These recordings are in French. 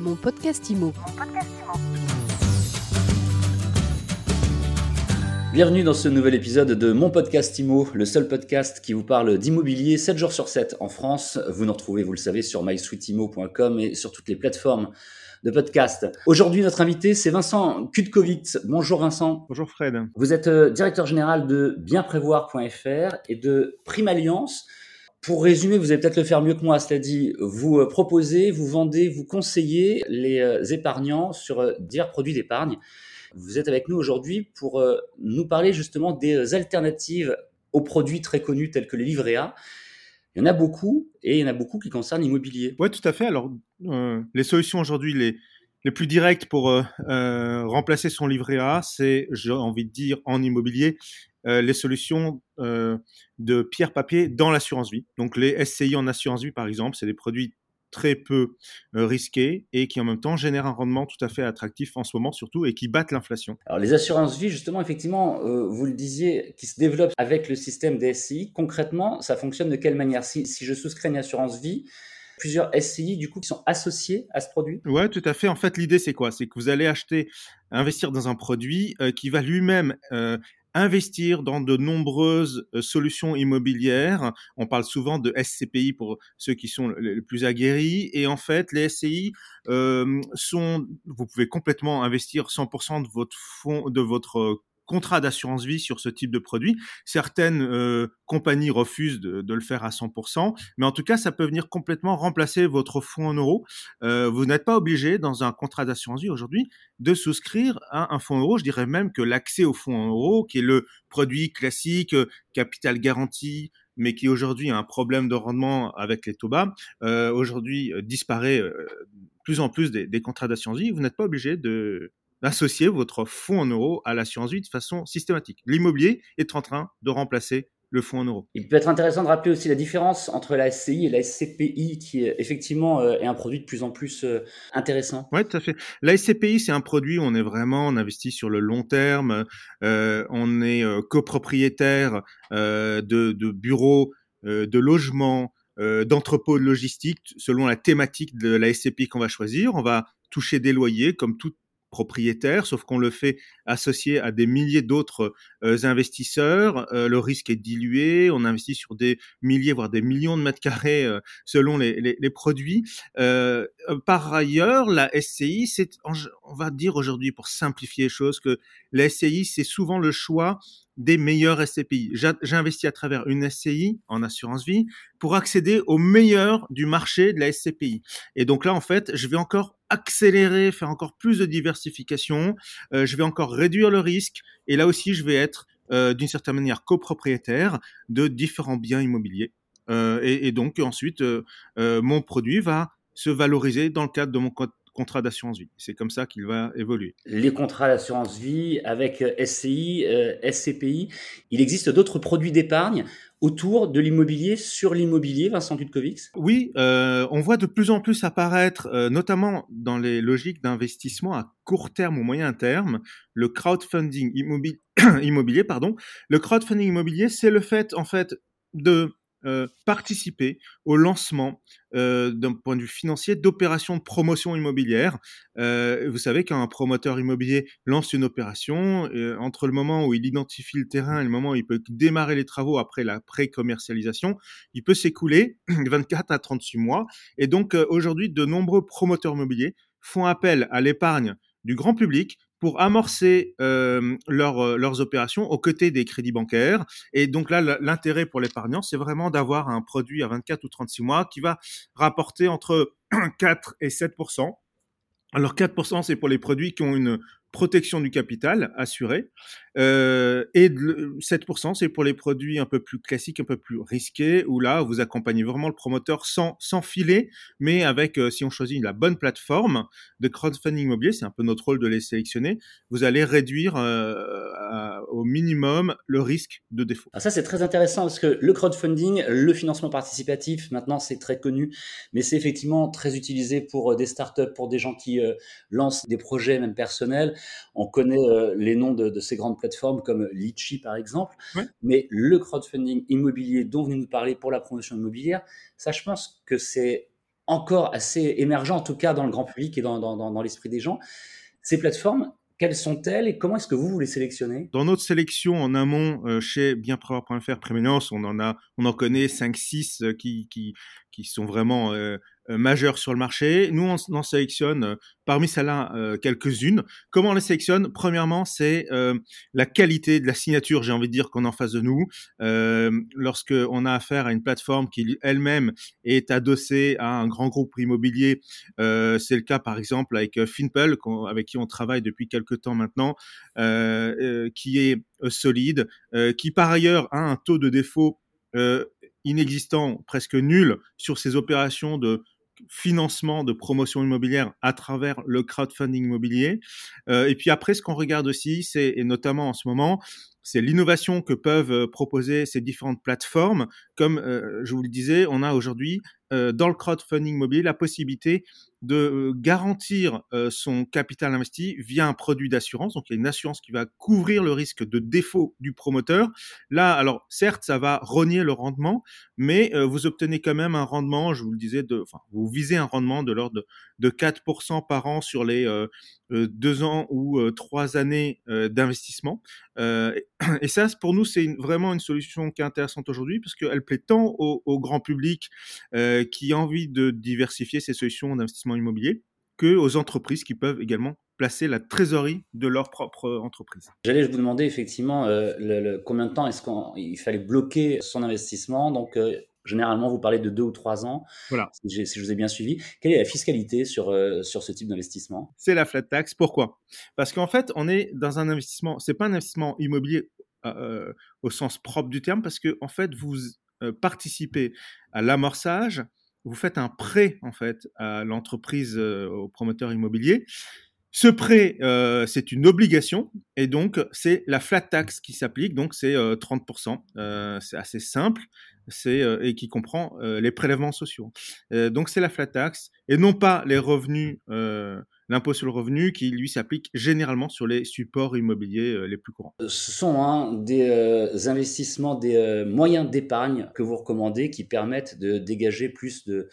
Mon podcast IMO. Bienvenue dans ce nouvel épisode de Mon podcast IMO, le seul podcast qui vous parle d'immobilier 7 jours sur 7 en France. Vous nous retrouvez, vous le savez, sur mysweetimo.com et sur toutes les plateformes de podcast. Aujourd'hui, notre invité, c'est Vincent Kutkovitz. Bonjour Vincent. Bonjour Fred. Vous êtes euh, directeur général de bienprévoir.fr et de Prime Alliance. Pour résumer, vous allez peut-être le faire mieux que moi, cela dit, vous euh, proposez, vous vendez, vous conseillez les euh, épargnants sur euh, divers produits d'épargne. Vous êtes avec nous aujourd'hui pour nous parler justement des alternatives aux produits très connus tels que les livrets A. Il y en a beaucoup et il y en a beaucoup qui concernent l'immobilier. Oui, tout à fait. Alors, les solutions aujourd'hui, les, les plus directes pour remplacer son livret A, c'est, j'ai envie de dire, en immobilier, euh, les solutions euh, de pierre-papier dans l'assurance vie. Donc les SCI en assurance vie, par exemple, c'est des produits très peu euh, risqués et qui en même temps génèrent un rendement tout à fait attractif en ce moment surtout et qui battent l'inflation. Alors les assurances vie, justement, effectivement, vous le disiez, qui se développent avec le système des SCI, concrètement, ça fonctionne de quelle manière? Si, si je souscris une assurance vie, plusieurs SCI du coup qui sont associés à ce produit? Ouais, tout à fait. En fait, l'idée c'est quoi? C'est que vous allez acheter, investir dans un produit euh, qui va lui-même euh, investir dans de nombreuses euh, solutions immobilières. On parle souvent de SCPI pour ceux qui sont les plus aguerris. Et en fait, les SCI euh, sont, vous pouvez complètement investir 100% de votre fonds, de votre contrat d'assurance vie sur ce type de produit. Certaines euh, compagnies refusent de, de, le faire à 100%, mais en tout cas, ça peut venir complètement remplacer votre fonds en euros. Euh, vous n'êtes pas obligé, dans un contrat d'assurance vie aujourd'hui, de souscrire à un fonds en euros. Je dirais même que l'accès au fonds en euros, qui est le produit classique, euh, capital garanti, mais qui aujourd'hui a un problème de rendement avec les taux bas, euh, aujourd'hui euh, disparaît euh, plus en plus des, des contrats d'assurance vie. Vous n'êtes pas obligé de d'associer votre fonds en euros à l'assurance vie de façon systématique. L'immobilier est en train de remplacer le fonds en euros. Il peut être intéressant de rappeler aussi la différence entre la SCI et la SCPI, qui est effectivement euh, est un produit de plus en plus euh, intéressant. Oui, tout à fait. La SCPI, c'est un produit où on est vraiment, on investit sur le long terme, euh, on est euh, copropriétaire euh, de, de, bureaux, euh, de logements, d'entrepôts de logistique, selon la thématique de la SCPI qu'on va choisir. On va toucher des loyers comme toute propriétaire, sauf qu'on le fait associé à des milliers d'autres euh, investisseurs. Euh, le risque est dilué, on investit sur des milliers, voire des millions de mètres carrés euh, selon les, les, les produits. par ailleurs, la SCI, c'est, on va dire aujourd'hui, pour simplifier les choses, que la SCI, c'est souvent le choix des meilleurs SCPI. J'investis à travers une SCI en assurance vie pour accéder au meilleur du marché de la SCPI. Et donc là, en fait, je vais encore accélérer, faire encore plus de diversification, euh, je vais encore réduire le risque, et là aussi, je vais être euh, d'une certaine manière copropriétaire de différents biens immobiliers. Euh, et, donc ensuite, mon produit va se valoriser dans le cadre de mon contrat d'assurance vie. C'est comme ça qu'il va évoluer. Les contrats d'assurance vie avec SCI, euh, SCPI, il existe d'autres produits d'épargne autour de l'immobilier, sur l'immobilier, Vincent Dudkovics Oui, euh, on voit de plus en plus apparaître, euh, notamment dans les logiques d'investissement à court terme ou moyen terme, le crowdfunding immobilier. immobilier pardon. Le crowdfunding immobilier, c'est le fait en fait de euh, participer au lancement euh, d'un point de vue financier d'opérations de promotion immobilière. Euh, vous savez qu'un promoteur immobilier lance une opération, entre le moment où il identifie le terrain et le moment où il peut démarrer les travaux après la pré-commercialisation, il peut s'écouler 24 à 36 mois. Et donc aujourd'hui, de nombreux promoteurs immobiliers font appel à l'épargne du grand public pour amorcer euh, leur, leurs opérations aux côtés des crédits bancaires. Et donc là, l'intérêt pour l'épargnant, c'est vraiment d'avoir un produit à 24 ou 36 mois qui va rapporter entre 4 et 7% alors 4%, c'est pour les produits qui ont une protection du capital assurée. Euh, et 7%, c'est pour les produits un peu plus classiques, un peu plus risqués, où là, vous accompagnez vraiment le promoteur sans, sans filet, mais avec, euh, si on choisit la bonne plateforme de crowdfunding immobilier, c'est un peu notre rôle de les sélectionner, vous allez réduire euh, au minimum le risque de défaut. Alors ça, c'est très intéressant parce que le crowdfunding, le financement participatif, maintenant, c'est très connu, mais c'est effectivement très utilisé pour des startups, pour des gens qui lancent des projets même personnels. On connaît les noms de, de, ces grandes plateformes comme Litchi par exemple, mais le crowdfunding immobilier dont vous venez nous parler pour la promotion immobilière, ça je pense que c'est encore assez émergents, en tout cas dans le grand public et dans, dans l'esprit des gens. Ces plateformes, quelles sont-elles et comment est-ce que vous, vous les sélectionnez? Dans notre sélection en amont euh, chez bienprévoir.fr Préménance, on en a, on en connaît 5-6 euh, qui, qui, sont vraiment euh, euh, majeurs sur le marché. Nous, on, en sélectionne euh, parmi celles-là quelques-unes. Comment on les sélectionne? Premièrement, c'est la qualité de la signature, j'ai envie de dire, qu'on a en face de nous. lorsque on a affaire à une plateforme qui elle-même est adossée à un grand groupe immobilier, c'est le cas par exemple avec Finpel, avec qui on travaille depuis quelques temps maintenant, qui est solide, qui par ailleurs a un taux de défaut inexistant, presque nul, sur ces opérations de financement de promotion immobilière à travers le crowdfunding immobilier. Euh, et puis après, ce qu'on regarde aussi, c'est, et notamment en ce moment, c'est l'innovation que peuvent euh, proposer ces différentes plateformes. Comme euh, je vous le disais, on a aujourd'hui dans le crowdfunding immobilier la possibilité de garantir son capital investi via un produit d'assurance. Donc il y a une assurance qui va couvrir le risque de défaut du promoteur. Là, alors certes, ça va rogner le rendement, mais vous obtenez quand même un rendement, je vous le disais, vous visez un rendement de l'ordre de, de 4% par an sur les deux ans ou trois années d'investissement. et ça, pour nous, c'est vraiment une solution qui est intéressante aujourd'hui parce qu'elle plaît tant au grand public qui a envie de diversifier ses solutions d'investissement immobilier que aux entreprises qui peuvent également placer la trésorerie de leur propre entreprise. J'allais vous demander effectivement euh, le, combien de temps est-ce qu'il fallait bloquer son investissement? Donc, euh, généralement, vous parlez de deux ou trois ans, voilà. si, je vous ai bien suivi. Quelle est la fiscalité sur, euh, sur ce type d'investissement? C'est la flat tax. Pourquoi? Parce qu'en fait, on est dans un investissement, c'est pas un investissement immobilier au sens propre du terme, parce que en fait, vous participez à l'amorçage, vous faites un prêt en fait à l'entreprise, euh, au promoteur immobilier. Ce prêt, euh, c'est une obligation et donc c'est la flat tax qui s'applique, donc c'est 30%. Euh, c'est assez simple, c'est et qui comprend les prélèvements sociaux. donc c'est la flat tax et non pas les revenus l'impôt sur le revenu qui, lui, s'applique généralement sur les supports immobiliers euh, les plus courants. Ce sont hein, des euh, investissements, des euh, moyens d'épargne que vous recommandez qui permettent de dégager plus de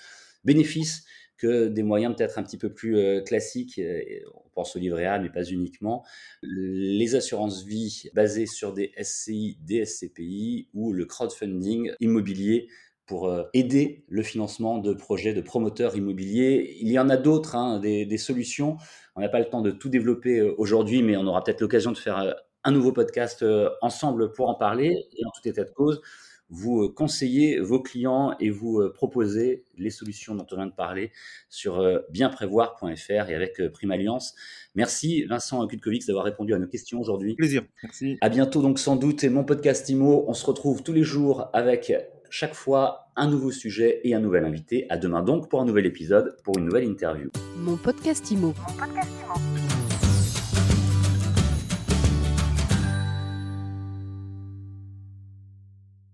bénéfices que des moyens peut-être un petit peu plus classiques. On pense au livret A, mais pas uniquement. Les assurances vie basées sur des SCI, des SCPI ou le crowdfunding immobilier pour euh, aider le financement de projets de promoteurs immobiliers. Il y en a d'autres, hein, des, solutions. On n'a pas le temps de tout développer euh, aujourd'hui, mais on aura peut-être l'occasion de faire euh, un nouveau podcast ensemble pour en parler. Et en tout état de cause, vous conseillez vos clients et vous proposez les solutions dont on vient de parler sur bienprévoir.fr et avec Prime Alliance. Merci Vincent Kutkovics d'avoir répondu à nos questions aujourd'hui. Plaisir. Merci. À bientôt donc sans doute et mon podcast IMO. On se retrouve tous les jours avec chaque fois un nouveau sujet et un nouvel invité. À demain donc pour un nouvel épisode, pour une nouvelle interview. Mon podcast Mon podcast IMO.